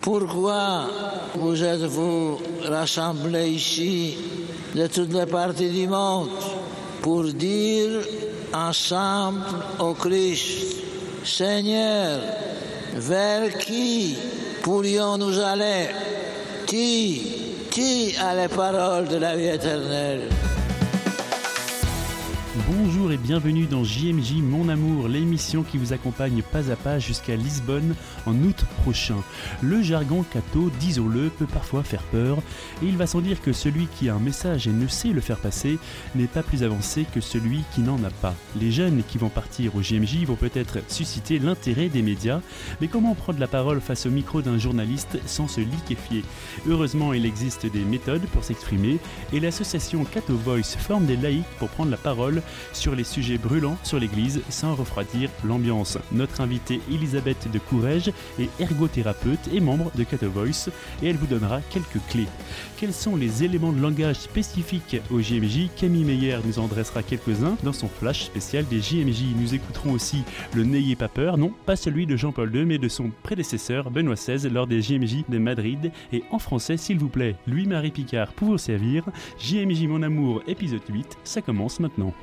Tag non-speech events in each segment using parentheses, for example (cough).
Pourquoi vous êtes-vous rassemblés ici de toutes les parties du monde pour dire ensemble au Christ, Seigneur, vers qui pourrions-nous aller? Qui, qui a les paroles de la vie éternelle? Bonjour et bienvenue dans JMJ Mon Amour, l'émission qui vous accompagne pas à pas jusqu'à Lisbonne en août prochain. Le jargon catho, disons-le, peut parfois faire peur, et il va sans dire que celui qui a un message et ne sait le faire passer n'est pas plus avancé que celui qui n'en a pas. Les jeunes qui vont partir au JMJ vont peut-être susciter l'intérêt des médias, mais comment prendre la parole face au micro d'un journaliste sans se liquéfier? Heureusement, il existe des méthodes pour s'exprimer, et l'association Cato Voice forme des laïcs pour prendre la parole sur les sujets brûlants sur l'Église sans refroidir l'ambiance. Notre invitée Elisabeth de Courrèges est ergothérapeute et membre de Cato Voice et elle vous donnera quelques clés. Quels sont les éléments de langage spécifiques au JMJ Camille Meyer nous en dressera quelques-uns dans son flash spécial des JMJ. Nous écouterons aussi le N'ayez pas peur, non pas celui de Jean-Paul II mais de son prédécesseur Benoît XVI lors des JMJ de Madrid et en français s'il vous plaît. Louis-Marie Picard pour vous servir. JMJ Mon Amour épisode 8, ça commence maintenant.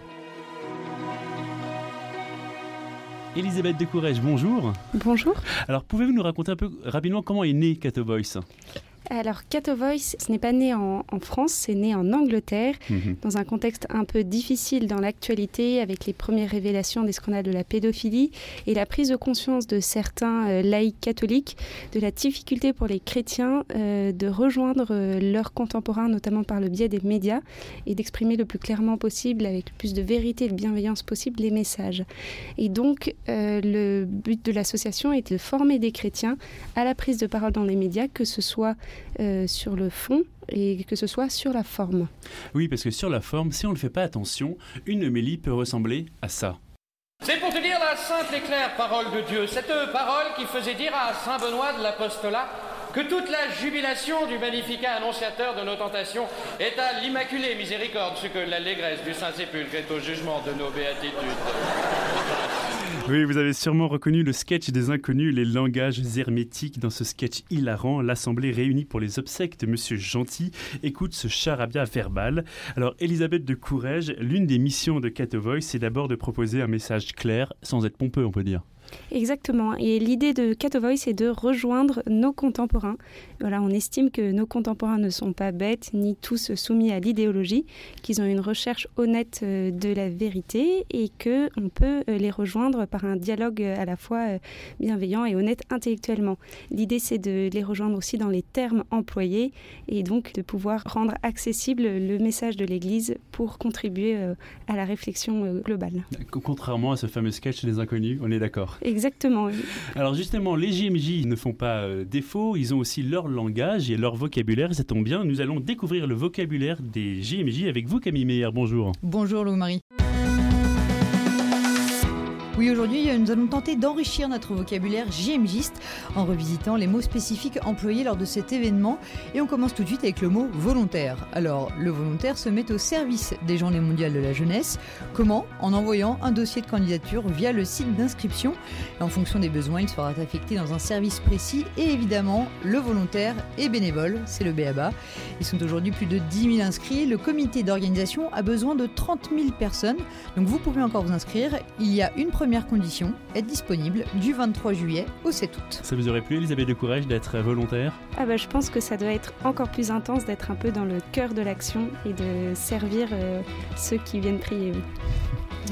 Elisabeth de Courrèges, bonjour. Bonjour. Alors, pouvez-vous nous raconter un peu rapidement comment est né Cato Voice alors, Cato Voice, ce n'est pas né en, en France, c'est né en Angleterre, Mhm. dans un contexte un peu difficile dans l'actualité, avec les premières révélations des scandales de la pédophilie et la prise de conscience de certains euh, laïcs catholiques de la difficulté pour les chrétiens euh, de rejoindre euh, leurs contemporains, notamment par le biais des médias, et d'exprimer le plus clairement possible, avec le plus de vérité et de bienveillance possible, les messages. Et donc, le but de l'association est de former des chrétiens à la prise de parole dans les médias, que ce soit euh, sur le fond et que ce soit sur la forme. Oui, parce que sur la forme, si on ne fait pas attention, une homélie peut ressembler à ça. C'est pour te dire la simple et claire parole de Dieu, cette parole qui faisait dire à Saint Benoît de l'Apostolat que toute la jubilation du magnificat annonciateur de nos tentations est à l'immaculée miséricorde, ce que l'allégresse du Saint-Sépulcre est au jugement de nos béatitudes. (laughs) Oui, vous avez sûrement reconnu le sketch des inconnus, les langages hermétiques. Dans ce sketch hilarant, l'Assemblée réunie pour les obsèques de Monsieur Gentil écoute ce charabia verbal. Alors, Elisabeth de Courrèges, l'une des missions de Cato Voice, c'est d'abord de proposer un message clair, sans être pompeux, on peut dire. Exactement. Et l'idée de Cato Voice, c'est de rejoindre nos contemporains. Voilà, on estime que nos contemporains ne sont pas bêtes ni tous soumis à l'idéologie, qu'ils ont une recherche honnête euh, de la vérité et que on peut euh, les rejoindre par un dialogue euh, à la fois bienveillant et honnête intellectuellement. L'idée, c'est de les rejoindre aussi dans les termes employés et donc de pouvoir rendre accessible le message de l'Église pour contribuer à la réflexion globale. Contrairement à ce fameux sketch des inconnus, on est d'accord. Exactement. oui. Alors justement, les JMJ ne font pas euh, défaut, ils ont aussi leur langage et leur vocabulaire, ça tombe bien, nous allons découvrir le vocabulaire des JMJ avec vous Camille Meyer, bonjour. Bonjour Lou-Marie. Oui, aujourd'hui, euh, nous allons tenter d'enrichir notre vocabulaire JMGiste en revisitant les mots spécifiques employés lors de cet événement. Et on commence tout de suite avec le mot volontaire. Alors, le volontaire se met au service des Journées mondiales de la jeunesse. Comment? En envoyant un dossier de candidature via le site d'inscription. Et En fonction des besoins, il sera affecté dans un service précis. Et évidemment, le volontaire est bénévole, c'est le BABA. Ils sont aujourd'hui plus de 10 000 inscrits. Le comité d'organisation a besoin de 30 000 personnes. Donc vous pouvez encore vous inscrire. Il y a une première condition, être disponible du 23 juillet au 7 août. Ça vous aurait plu Elisabeth de Courage d'être volontaire? Ah bah, je pense que ça doit être encore plus intense d'être un peu dans le cœur de l'action et de servir euh, ceux qui viennent prier. oui.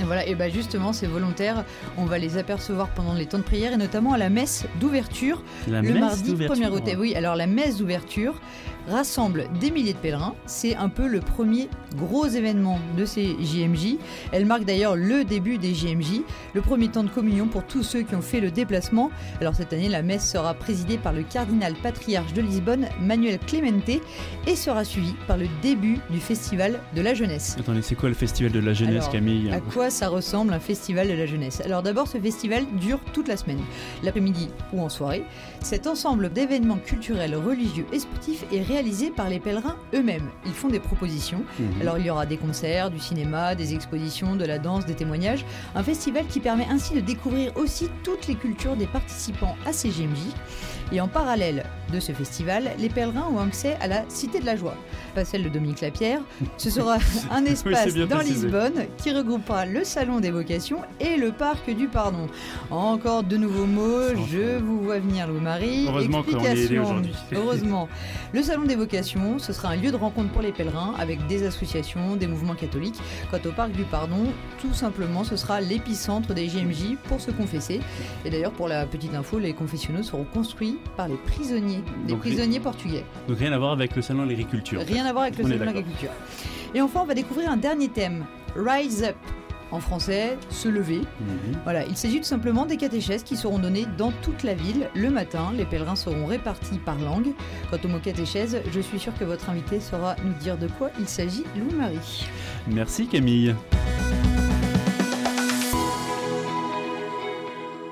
Et voilà, et bah justement, ces volontaires, on va les apercevoir pendant les temps de prière et notamment à la messe d'ouverture le messe mardi d'ouverture. 1er août. Eh Oui, alors la messe d'ouverture rassemble des milliers de pèlerins. C'est un peu le premier gros événement de ces JMJ. Elle marque d'ailleurs le début des JMJ, le premier temps de communion pour tous ceux qui ont fait le déplacement. Alors cette année, la messe sera présidée par le cardinal patriarche de Lisbonne, Manuel Clemente, et sera suivie par le début du festival de la jeunesse. Attendez, c'est quoi le festival de la jeunesse Alors, Camille À quoi ça ressemble un festival de la jeunesse? Alors d'abord, ce festival dure toute la semaine, l'après-midi ou en soirée. Cet ensemble d'événements culturels, religieux et sportifs est réalisé par les pèlerins eux-mêmes. Ils font des propositions. Mhm. Alors il y aura des concerts, du cinéma, des expositions, de la danse, des témoignages. Un festival qui permet ainsi de découvrir aussi toutes les cultures des participants à ces GMJ. Et en parallèle de ce festival, les pèlerins ont accès à la Cité de la Joie, pas celle de Dominique Lapierre. Ce sera (laughs) un espace dans Lisbonne qui regroupera le Salon des vocations et le Parc du Pardon. Encore de nouveaux mots, je vous vois venir Louis-Marie. Heureusement qu'on est aujourd'hui. Heureusement. (laughs) Le Salon des vocations, ce sera un lieu de rencontre pour les pèlerins avec des associations, des mouvements catholiques. Quant au Parc du Pardon, tout simplement, ce sera l'épicentre des JMJ pour se confesser. Et d'ailleurs, pour la petite info, les confessionnaux seront construits par les prisonniers, des prisonniers portugais. Donc rien à voir avec le salon de l'agriculture. Rien à voir avec le salon de l'agriculture. Et enfin, on va découvrir un dernier thème, Rise Up. En français, se lever. Mhm. Voilà, il s'agit tout simplement des catéchèses qui seront données dans toute la ville le matin. Les pèlerins seront répartis par langue. Quant au mot catéchèse, je suis sûr que votre invité saura nous dire de quoi il s'agit, Louis-Marie. Merci Camille.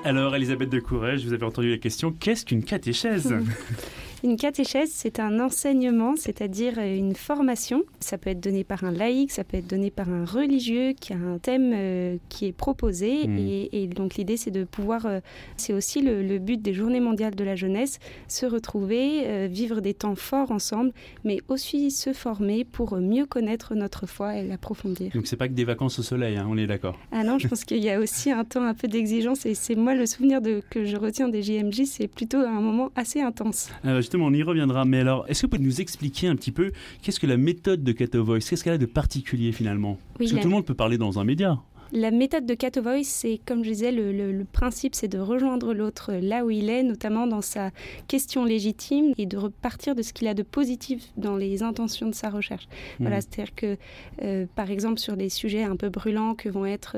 Alors, Elisabeth de Courage, vous avez entendu la question qu'est-ce qu'une catéchèse? (laughs) Une catéchèse, c'est un enseignement, c'est-à-dire une formation. Ça peut être donné par un laïc, ça peut être donné par un religieux qui a un thème euh, qui est proposé. Mm. Et, et donc l'idée, c'est de pouvoir, euh, c'est aussi le, le but des Journées mondiales de la jeunesse, se retrouver, euh, vivre des temps forts ensemble, mais aussi se former pour mieux connaître notre foi et l'approfondir. Donc, c'est pas que des vacances au soleil, hein, on est d'accord. Ah non, je pense qu'il y a aussi un temps un peu d'exigence. Et c'est moi le souvenir de, que je retiens des JMJ, c'est plutôt un moment assez intense. Euh, justement, on y reviendra. Mais alors, est-ce que vous pouvez nous expliquer un petit peu qu'est-ce que la méthode de Cato Voice? Qu'est-ce qu'elle a de particulier finalement? Oui, Parce que tout le monde peut parler dans un média. La méthode de Cato Voice, c'est comme je disais, le, le- le principe, c'est de rejoindre l'autre là où il est, notamment dans sa question légitime, et de repartir de ce qu'il a de positif dans les intentions de sa recherche. Voilà, Mhm. c'est-à-dire que, euh, par exemple, sur des sujets un peu brûlants que vont être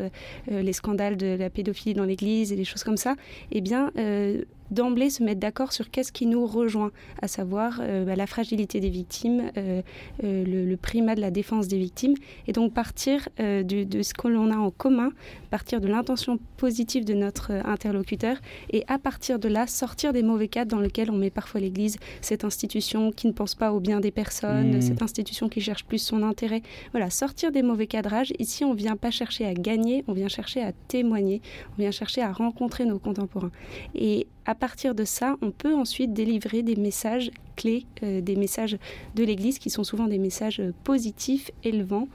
euh, les scandales de la pédophilie dans l'Église et des choses comme ça, eh bien, euh, d'emblée se mettre d'accord sur qu'est-ce qui nous rejoint, à savoir euh, bah, la fragilité des victimes, euh, euh, le, le primat de la défense des victimes, et donc partir de ce que l'on a en commun, partir de l'intention positive de notre interlocuteur, et à partir de là, sortir des mauvais cadres dans lesquels on met parfois l'Église, cette institution qui ne pense pas au bien des personnes, Mhm. cette institution qui cherche plus son intérêt. Voilà, sortir des mauvais cadrages. Ici, on vient pas chercher à gagner, on vient chercher à témoigner, on vient chercher à rencontrer nos contemporains. Et à partir de ça, on peut ensuite délivrer des messages clés, euh, des messages de l'Église qui sont souvent des messages euh, positifs, élevants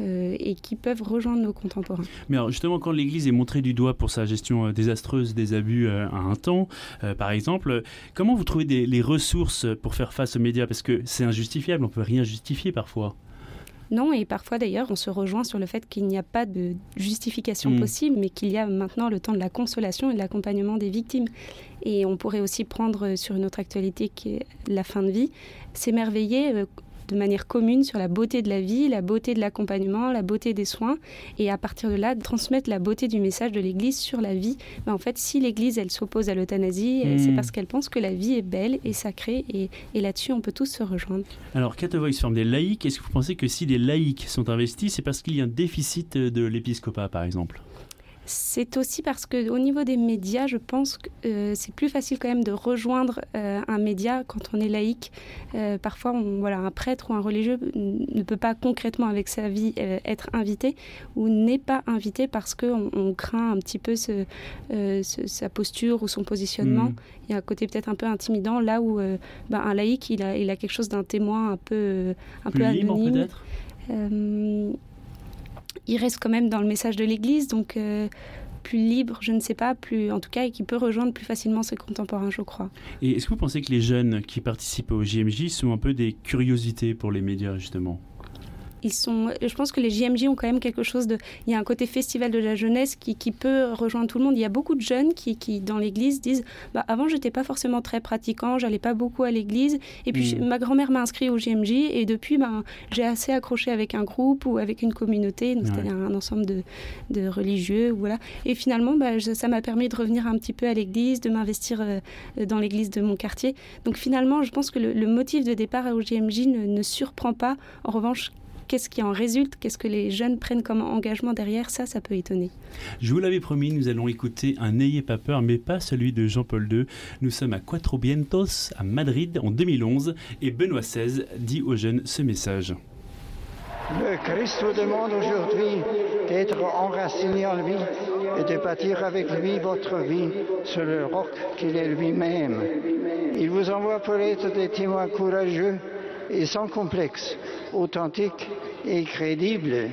euh, et qui peuvent rejoindre nos contemporains. Mais alors, justement, quand l'Église est montrée du doigt pour sa gestion désastreuse des abus à un temps, par exemple, comment vous trouvez les ressources pour faire face aux médias? Parce que c'est injustifiable, on peut rien justifier parfois. Non, et parfois d'ailleurs, on se rejoint sur le fait qu'il n'y a pas de justification Mm. possible, mais qu'il y a maintenant le temps de la consolation et de l'accompagnement des victimes. Et on pourrait aussi prendre euh, sur une autre actualité qui est la fin de vie, s'émerveiller euh, de manière commune sur la beauté de la vie, la beauté de l'accompagnement, la beauté des soins, et à partir de là, transmettre la beauté du message de l'Église sur la vie. Ben, en fait, si l'Église, elle s'oppose à l'euthanasie, euh, Mm. c'est parce qu'elle pense que la vie est belle et sacrée, et, et là-dessus, on peut tous se rejoindre. Alors, Cato Voice forme des laïcs. Est-ce que vous pensez que si les laïcs sont investis, c'est parce qu'il y a un déficit de l'épiscopat, par exemple? C'est aussi parce que au niveau des médias, je pense que euh, c'est plus facile quand même de rejoindre euh, un média quand on est laïque. Euh, parfois, on, voilà, un prêtre ou un religieux ne peut pas concrètement avec sa vie être invité ou n'est pas invité parce qu'on on craint un petit peu ce, ce- sa posture ou son positionnement. Mm. Il y a un côté peut-être un peu intimidant là où ben, un laïc, il a, il a quelque chose d'un témoin un peu, un Plus peu libre, anonyme. peut-être? Euh, il reste quand même dans le message de l'Église, donc euh, plus libre, je ne sais pas, plus en tout cas, et qui peut rejoindre plus facilement ses contemporains, je crois. Et est-ce que vous pensez que les jeunes qui participent au JMJ sont un peu des curiosités pour les médias, justement? Ils sont, je pense que les JMJ ont quand même quelque chose de. Il y a un côté festival de la jeunesse qui, qui peut rejoindre tout le monde. Il y a beaucoup de jeunes qui, qui dans l'église, disent bah, Avant, j'étais pas forcément très pratiquant, j'allais pas beaucoup à l'église. Et puis, Mm. ma grand-mère m'a inscrit au JMJ. Et depuis, ben, j'ai assez accroché avec un groupe ou avec une communauté, donc Ouais. c'est-à-dire un ensemble de, de religieux. Voilà. Et finalement, bah, je- ça m'a permis de revenir un petit peu à l'église, de m'investir euh, dans l'église de mon quartier. Donc, finalement, je pense que le, le motif de départ au JMJ ne, ne surprend pas. En revanche, Qu'est-ce qui en résulte Qu'est-ce que les jeunes prennent comme engagement derrière Ça, ça peut étonner. Je vous l'avais promis, nous allons écouter un N'ayez pas peur, mais pas celui de Jean-Paul II. Nous sommes à Cuatro Vientos, à Madrid, en 2011, et Benoît XVI dit aux jeunes ce message. Le Christ vous demande aujourd'hui d'être enraciné en lui et de bâtir avec lui votre vie sur le roc qu'il est lui-même. Il vous envoie pour être des témoins courageux et sans complexe, authentiques et crédibles.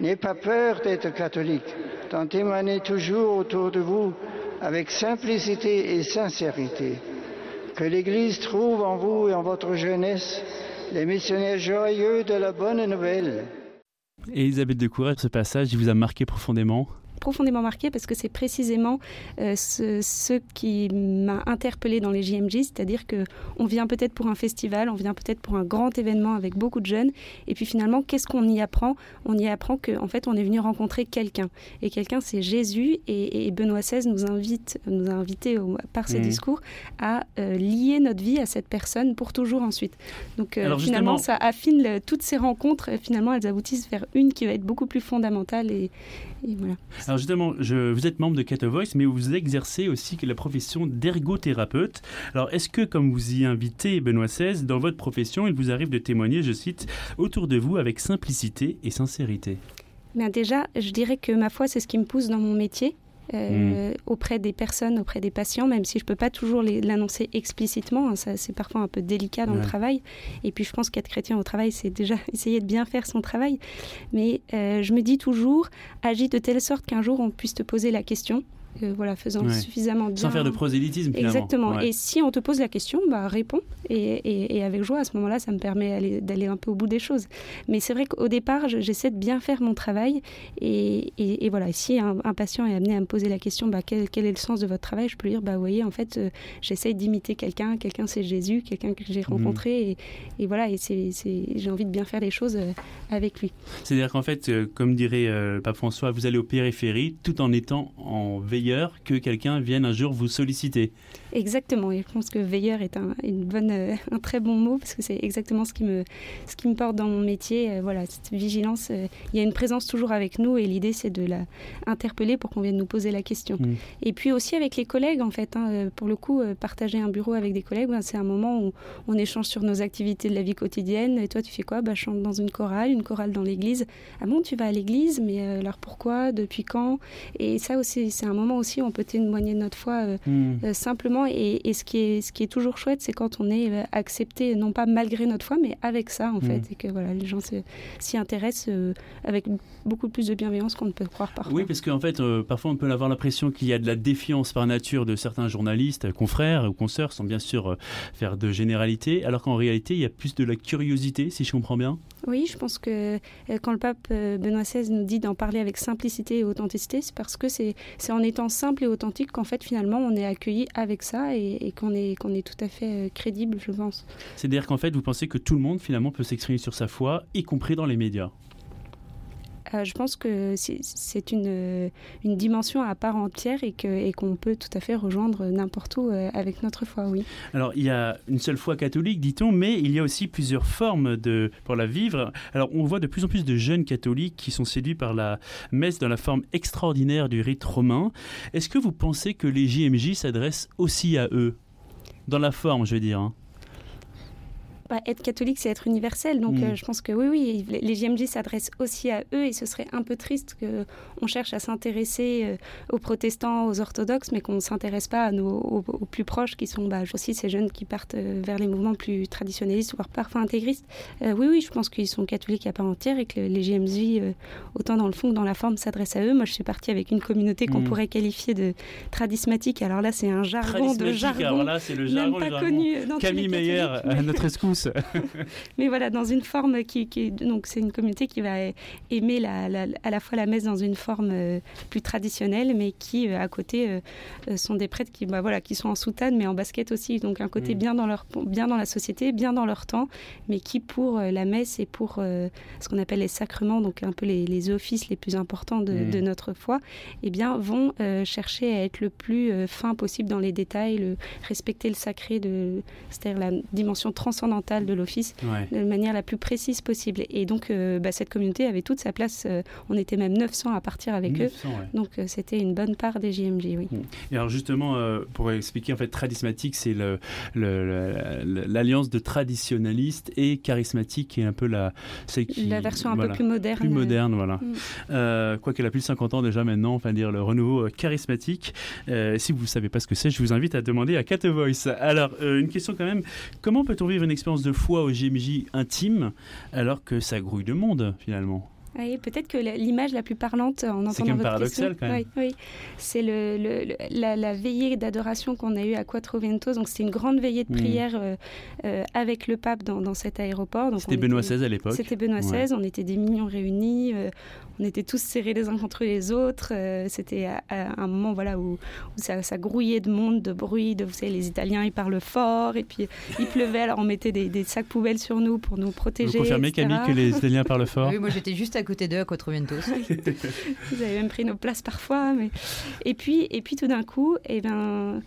N'ayez pas peur d'être catholique, d'en témoigner toujours autour de vous avec simplicité et sincérité. Que l'Église trouve en vous et en votre jeunesse les missionnaires joyeux de la bonne nouvelle. Elisabeth de Courret, ce passage, vous a marqué profondément? Profondément marqué parce que c'est précisément euh, ce, qui m'a interpellé dans les JMJ, c'est-à-dire que on vient peut-être pour un festival, on vient peut-être pour un grand événement avec beaucoup de jeunes, et puis finalement, qu'est-ce qu'on y apprend? On y apprend qu'en en fait, on est venu rencontrer quelqu'un, et quelqu'un, c'est Jésus, et, Benoît XVI nous invite, nous a invités par ses mmh. discours à euh, lier notre vie à cette personne pour toujours ensuite. Donc euh, finalement, ça affine toutes ces rencontres, finalement, elles aboutissent vers une qui va être beaucoup plus fondamentale et, alors justement, je, vous êtes membre de Cat Voice, mais vous exercez aussi la profession d'ergothérapeute. Alors est-ce que, comme vous y invitez Benoît XVI, dans votre profession, il vous arrive de témoigner, je cite, autour de vous avec simplicité et sincérité Bien déjà, je dirais que ma foi, c'est ce qui me pousse dans mon métier. Euh, auprès des personnes, auprès des patients, même si je ne peux pas toujours l'annoncer explicitement. Hein, ça, c'est parfois un peu délicat dans le travail. Et puis, je pense qu'être chrétien au travail, c'est déjà (laughs) essayer de bien faire son travail. Mais euh, je me dis toujours, agis de telle sorte qu'un jour, on puisse te poser la question voilà, faisant suffisamment bien. Sans faire de prosélytisme, finalement. Exactement. Et si on te pose la question, bah, réponds. Et, et, avec joie, à ce moment-là, ça me permet d'aller un peu au bout des choses. Mais c'est vrai qu'au départ, j'essaie de bien faire mon travail. Et, et voilà, si un, patient est amené à me poser la question, bah, quel, quel, est le sens de votre travail Je peux lui dire, bah, vous voyez, en fait, euh, j'essaie d'imiter quelqu'un. Quelqu'un, c'est Jésus, quelqu'un que j'ai mhm. rencontré. Et, voilà, et j'ai envie de bien faire les choses euh, avec lui. C'est-à-dire qu'en fait, euh, comme dirait le pape François, vous allez aux périphéries tout en étant en veille que quelqu'un vienne un jour vous solliciter. Exactement, et je pense que veilleur est un, une bonne, euh, un très bon mot parce que c'est exactement ce qui, me, ce qui me porte dans mon métier. Euh, voilà, cette vigilance, euh, il y a une présence toujours avec nous et l'idée c'est de la interpeller pour qu'on vienne nous poser la question. Mm. Et puis aussi avec les collègues en fait, hein, pour le coup, partager un bureau avec des collègues, ben, c'est un moment où on échange sur nos activités de la vie quotidienne. Et toi, tu fais quoi? Bah, Je chante dans une chorale, une chorale dans l'église. Ah bon, tu vas à l'église, mais alors pourquoi? Depuis quand? Et ça aussi, c'est un moment aussi où on peut témoigner de notre foi mm. simplement et, ce, qui est, ce qui est toujours chouette, c'est quand on est euh, accepté, non pas malgré notre foi, mais avec ça, en mm. fait. Et que voilà, les gens s'y intéressent euh, avec beaucoup plus de bienveillance qu'on ne peut croire parfois. Oui, parce qu'en fait, euh, parfois, on peut avoir l'impression qu'il y a de la défiance par nature de certains journalistes, confrères ou consoeurs, sans bien sûr faire de généralité, alors qu'en réalité, il y a plus de la curiosité, si je comprends bien. Oui, je pense que quand le pape Benoît XVI nous dit d'en parler avec simplicité et authenticité, c'est parce que c'est en étant simple et authentique qu'en fait, finalement, on est accueilli avec ça et, qu'on est, tout à fait euh, crédible, je pense. C'est-à-dire qu'en fait, vous pensez que tout le monde finalement peut s'exprimer sur sa foi, y compris dans les médias? Euh, je pense que c'est une, une, dimension à part entière et qu'on peut tout à fait rejoindre n'importe où euh, avec notre foi, oui. Alors, il y a une seule foi catholique, dit-on, mais il y a aussi plusieurs formes de, pour la vivre. Alors, on voit de plus en plus de jeunes catholiques qui sont séduits par la messe dans la forme extraordinaire du rite romain. Est-ce que vous pensez que les JMJ s'adressent aussi à eux? Dans la forme, je veux dire. Hein être catholique, c'est être universel. Donc, mm. euh, je pense que oui, oui, les JMJ s'adressent aussi à eux et ce serait un peu triste qu'on cherche à s'intéresser euh, aux protestants, aux orthodoxes, mais qu'on ne s'intéresse pas à nos, aux, plus proches qui sont bah, aussi ces jeunes qui partent euh, vers les mouvements plus traditionnalistes, voire parfois intégristes. oui, oui, je pense qu'ils sont catholiques à part entière et que les JMJ, autant dans le fond que dans la forme, s'adressent à eux. Moi, je suis partie avec une communauté qu'on mm. pourrait qualifier de tradismatique. Alors là, c'est un jargon de jargon. Alors là, c'est le jargon, pas connu Camille Meyer, à notre escousse. (laughs) Mais voilà, dans une forme qui, donc c'est une communauté qui va aimer la, à la fois la messe dans une forme euh, plus traditionnelle, mais qui euh, à côté euh, sont des prêtres qui, bah, voilà, qui sont en soutane, mais en basket aussi. Donc un côté mm. bien dans leur, bien dans la société, bien dans leur temps, mais qui pour la messe et pour ce qu'on appelle les sacrements, donc un peu les, offices les plus importants de, mm. notre foi, eh bien vont chercher à être le plus fin possible dans les détails, le, respecter le sacré, de, c'est-à-dire la dimension transcendantale de l'office de manière la plus précise possible. Et donc, bah, cette communauté avait toute sa place. on était même 900 à partir avec eux. Donc, c'était une bonne part des JMJ, oui. Et alors, justement, pour expliquer, en fait, tradismatique, c'est l'alliance de traditionnalistes et charismatique qui est un peu la. Qui, la version un peu plus moderne. Plus moderne, voilà. Mm. quoi qu'elle a plus de 50 ans déjà maintenant, enfin dire le renouveau charismatique. si vous ne savez pas ce que c'est, je vous invite à demander à Cat Voice. Alors, une question quand même. Comment peut-on vivre une expérience de foi au GMJ intime alors que ça grouille de monde finalement oui, peut-être que l'image la plus parlante en entendant C'est quand même paradoxal quand même. Oui, oui. c'est le, la, veillée d'adoration qu'on a eue à Quattro Vientos. Donc c'était une grande veillée de hmm. prière euh, euh, avec le pape dans, dans cet aéroport. C'était Benoît XVI à l'époque. C'était Benoît XVI. On était des millions réunis. Euh, on était tous serrés les uns contre les autres. c'était un moment voilà où, ça, grouillait de monde, de bruit. De, vous savez, les Italiens ils parlent fort et puis il pleuvait. Alors on mettait des, sacs poubelles sur nous pour nous protéger. Vous confirmez Camille que les Italiens parlent fort Oui, moi j'étais juste à côté d'eux à Quattrovientos. Vous (laughs) avez même pris nos places parfois. Mais... Et, puis, et puis tout d'un coup, eh ben, euh,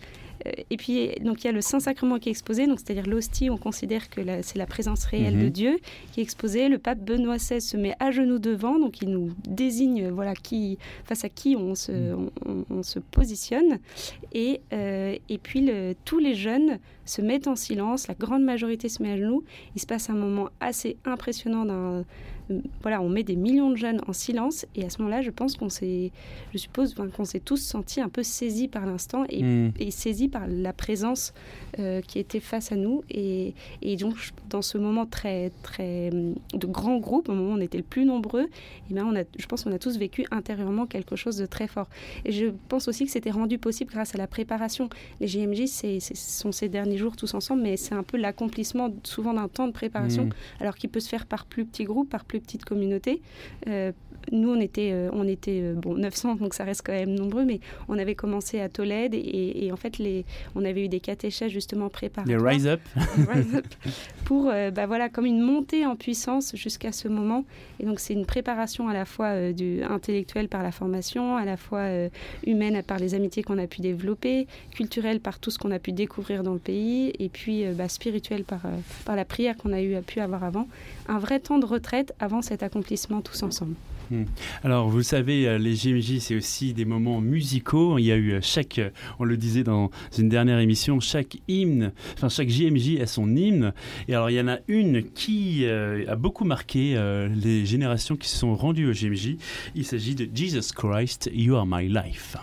et puis, donc, il y a le Saint-Sacrement qui est exposé, donc c'est-à-dire l'hostie, on considère que c'est la présence réelle de mhm. Dieu qui est exposée. Le pape Benoît XVI se met à genoux devant, donc il nous désigne voilà, qui, face à qui on se, mhm. on, se positionne. Et, euh, et puis, le, tous les jeunes se mettent en silence, la grande majorité se met à genoux. Il se passe un moment assez impressionnant d'un voilà, on met des millions de jeunes en silence et à ce moment-là, je pense qu'on s'est, je suppose, qu'on s'est tous sentis un peu saisis par l'instant et, hmm. saisis par la présence euh, qui était face à nous et, donc dans ce moment très très de grand groupe, au moment où on était le plus nombreux, et eh ben on a, je pense qu'on a tous vécu intérieurement quelque chose de très fort. Et je pense aussi que c'était rendu possible grâce à la préparation. Les JMJ, c'est, sont ces derniers jours tous ensemble, mais c'est un peu l'accomplissement souvent d'un temps de préparation, hmm. alors qu'il peut se faire par plus petits groupes, par plus petite communauté. Euh, nous, on était, euh, on était euh, bon, 900, donc ça reste quand même nombreux, mais on avait commencé à Tolède et, en fait, les, on avait eu des catéchèses justement préparées. Les Rise Up. pour, bah voilà, comme une montée en puissance jusqu'à ce moment. Et donc, c'est une préparation à la fois du intellectuelle par la formation, à la fois humaine par les amitiés qu'on a pu développer, culturelle par tout ce qu'on a pu découvrir dans le pays, et puis bah, spirituelle par, par la prière qu'on a eu, pu avoir avant. Un vrai temps de retraite avant cet accomplissement tous ensemble. Hmm. Alors, vous savez, euh, les GMJ, c'est aussi des moments musicaux. Il y a eu euh, chaque, euh, on le disait dans une dernière émission, chaque hymne, enfin chaque JMJ a son hymne. Et alors, il y en a une qui a beaucoup marqué les générations qui se sont rendues au GMJ. Il s'agit de Jesus Christ, You Are My Life.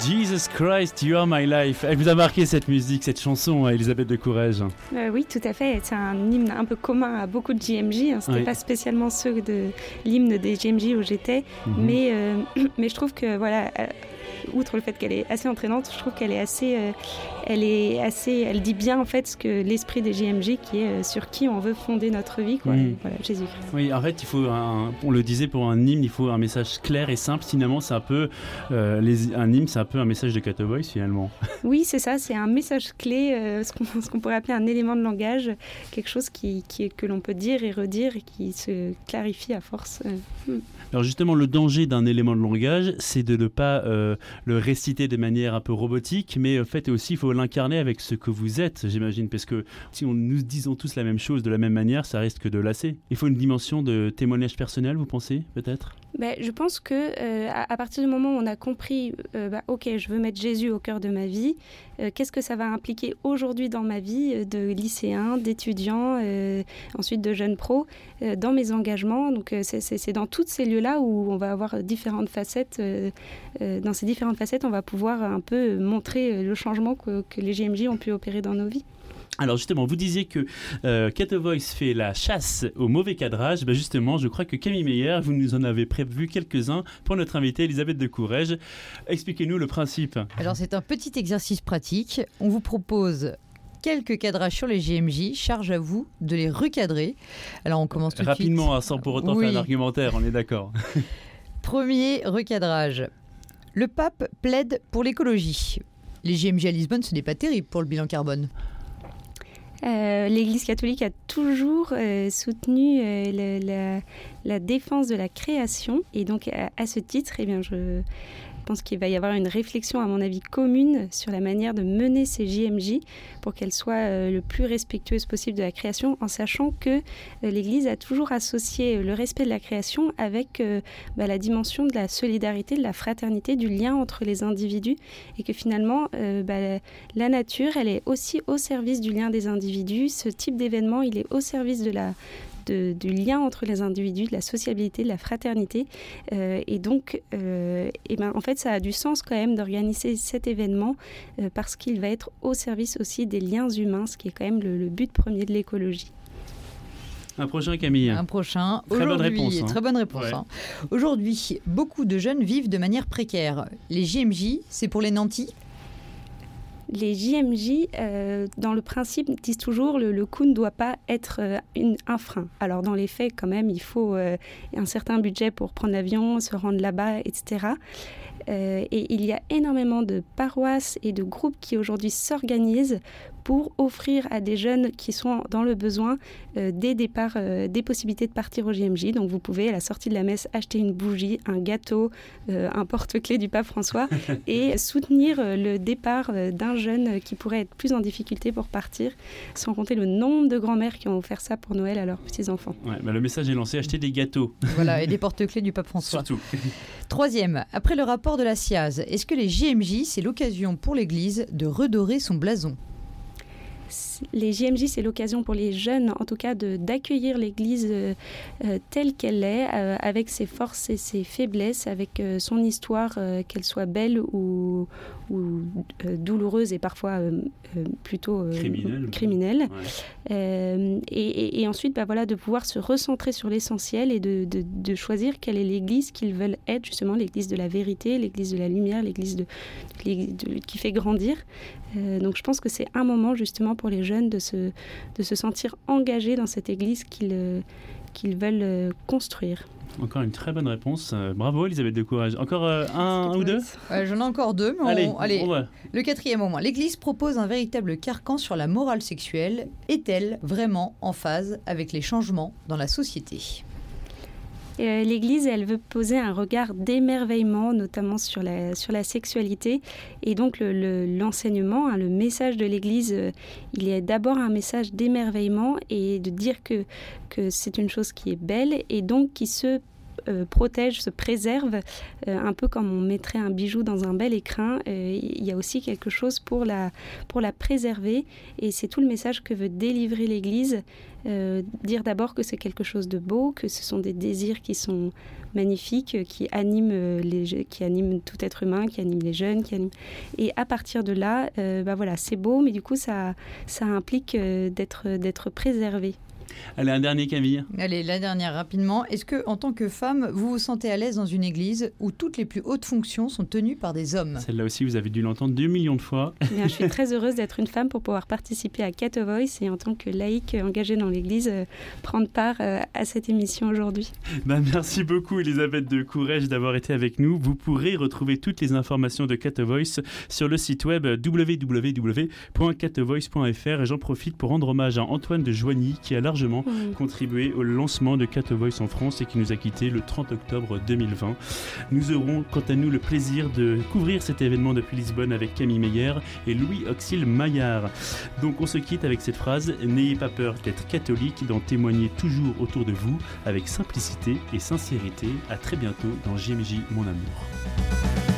Jesus Christ, You Are My Life. Elle vous a marqué cette musique, cette chanson, Elisabeth de Courage euh, Oui, tout à fait. C'est un hymne un peu commun à beaucoup de JMJ. Hein. Ce n'était pas spécialement ceux de l'hymne des JMJ où j'étais. Mhm. mais, euh, (clears throat) mais je trouve que voilà, outre le fait qu'elle est assez entraînante, je trouve qu'elle est assez, elle est assez, elle dit bien en fait ce que l'esprit des JMJ qui est sur qui on veut fonder notre vie, quoi. Voilà, Jésus. Oui, en fait, il faut, on le disait pour un hymne, il faut un message clair et simple. Finalement, c'est un peu, les, un hymne, c'est un peu un message de Catovoice finalement. (laughs) Oui, c'est ça, c'est un message clé, ce qu'on pourrait appeler un élément de langage, quelque chose qui, qui que l'on peut dire et redire et qui se clarifie à force. Alors justement, le danger d'un élément de langage, c'est de ne pas euh, le réciter de manière un peu robotique, mais en fait aussi, il faut l'incarner avec ce que vous êtes, j'imagine, parce que si on, nous disons tous la même chose de la même manière, ça risque de lasser. Il faut une dimension de témoignage personnel, vous pensez, peut-être? Ben, Je pense que euh, à, partir du moment où on a compris, euh, bah, ok, je veux mettre Jésus au cœur de ma vie, qu'est-ce que ça va impliquer aujourd'hui dans ma vie de lycéen, d'étudiant, ensuite de jeune pro, dans mes engagements? Donc c'est dans toutes ces lieux là où on va avoir différentes facettes. Euh, euh, dans ces facettes, on va pouvoir un peu montrer le changement que, les GMJ ont pu opérer dans nos vies. Alors justement, vous disiez que euh, Voice fait la chasse au mauvais cadrage. Ben justement, je crois que Camille Meyer, vous nous en avez prévu quelques-uns pour notre invitée Elisabeth de Courrèges. Expliquez-nous le principe. Alors c'est un petit exercice pratique. On vous propose quelques cadrages sur les GMJ. Charge à vous de les recadrer. Alors on commence tout Rapidement, de suite. sans pour autant faire un argumentaire, on est d'accord. (laughs) Premier recadrage. Le pape plaide pour l'écologie. Les GMJ à Lisbonne, ce n'est pas terrible pour le bilan carbone. Euh, L'Église catholique a toujours euh, soutenu euh, la, défense de la création et donc à, ce titre, eh bien, je pense qu'il va y avoir une réflexion, à mon avis, commune sur la manière de mener ces JMJ pour qu'elles soient euh, le plus respectueuses possible de la création, en sachant que euh, l'Église a toujours associé euh, le respect de la création avec bah, la dimension de la solidarité, de la fraternité, du lien entre les individus, et que finalement, bah, la nature, elle est aussi au service du lien des individus. Ce type d'événement, il est au service de la du lien entre les individus, de la sociabilité, de la fraternité. Euh, et donc, euh, eh ben, en fait, ça a du sens quand même d'organiser cet événement euh, parce qu'il va être au service aussi des liens humains, ce qui est quand même le, but premier de l'écologie. Un prochain, Camille? Un prochain. Très bonne réponse. Hein. Très bonne réponse. Hein. Aujourd'hui, beaucoup de jeunes vivent de manière précaire. Les JMJ, c'est pour les nantis? Les JMJ, euh, dans le principe, disent toujours le, le coût ne doit pas être euh, un frein. Alors dans les faits, quand même, il faut euh, un certain budget pour prendre l'avion, se rendre là-bas, etc. et il y a énormément de paroisses et de groupes qui aujourd'hui s'organisent pour offrir à des jeunes qui sont dans le besoin euh, des départs, euh, des possibilités de partir au JMJ. Donc vous pouvez à la sortie de la messe acheter une bougie, un gâteau, euh, un porte-clés du pape François (laughs) et soutenir le départ d'un jeune qui pourrait être plus en difficulté pour partir, sans compter le nombre de grands-mères qui ont offert ça pour Noël à leurs petits-enfants. Ouais, bah, le message est lancé, acheter des gâteaux. Voilà, et des porte-clés du pape François. (laughs) Surtout. Troisième, après le rapport de la SIAZ, est-ce que les JMJ, c'est l'occasion pour l'Église de redorer son blason? Les JMJ, c'est l'occasion pour les jeunes, en tout cas, d'accueillir l'Église euh, euh, telle qu'elle est, euh, avec ses forces et ses faiblesses, avec son histoire, qu'elle soit belle ou, ou douloureuse et parfois plutôt criminelle. Et, ensuite, bah, voilà, de pouvoir se recentrer sur l'essentiel et de, de, choisir quelle est l'Église qu'ils veulent être, justement, l'Église de la vérité, l'Église de la lumière, l'Église de, qui fait grandir. donc je pense que c'est un moment justement pour les jeunes de se, de se sentir engagés dans cette église qu'ils euh, qu'ils veulent euh, construire. Encore une très bonne réponse. Euh, bravo Elisabeth de Courage. Encore un, ou deux J'en ai encore deux, mais allez, le quatrième au moins. L'Église propose un véritable carcan sur la morale sexuelle. Est-elle vraiment en phase avec les changements dans la société? Euh, L'Église, elle veut poser un regard d'émerveillement, notamment sur la, sur la sexualité. Et donc l'enseignement, le, hein, le message de l'Église, euh, il est d'abord un message d'émerveillement et de dire que, que c'est une chose qui est belle et donc qui se euh, protège, se préserve, un peu comme on mettrait un bijou dans un bel écrin. il y a aussi quelque chose pour la, pour la préserver et c'est tout le message que veut délivrer l'Église euh, dire d'abord que c'est quelque chose de beau, que ce sont des désirs qui sont magnifiques, qui animent, euh, les, qui tout être humain, qui animent les jeunes. Qui. Et à partir de là, euh, bah voilà, c'est beau, mais du coup, ça, ça implique d'être préservé. Allez, un dernier Camille. Allez, la dernière rapidement. Est-ce que, en tant que femme, vous vous sentez à l'aise dans une église où toutes les plus hautes fonctions sont tenues par des hommes? Celle-là aussi, vous avez dû l'entendre deux millions de fois. Eh je suis très (laughs) heureuse d'être une femme pour pouvoir participer à Cat Voice et en tant que laïque engagée dans l'église, euh, prendre part euh, à cette émission aujourd'hui. Bah, merci beaucoup, Elisabeth de Courrèges, d'avoir été avec nous. Vous pourrez retrouver toutes les informations de Cat Voice sur le site web www.catvoice.fr et j'en profite pour rendre hommage à Antoine de Joigny qui a largement mmh. contribué au lancement de Cat Voice en France et qui nous a quittés le 30 octobre 2020. Nous aurons quant à nous le plaisir de couvrir cet événement depuis Lisbonne avec Camille Meyer et Louis Auxil Maillard. Donc on se quitte avec cette phrase N'ayez pas peur d'être catholique, d'en témoigner toujours autour de vous avec simplicité et sincérité. À très bientôt dans JMJ Mon Amour.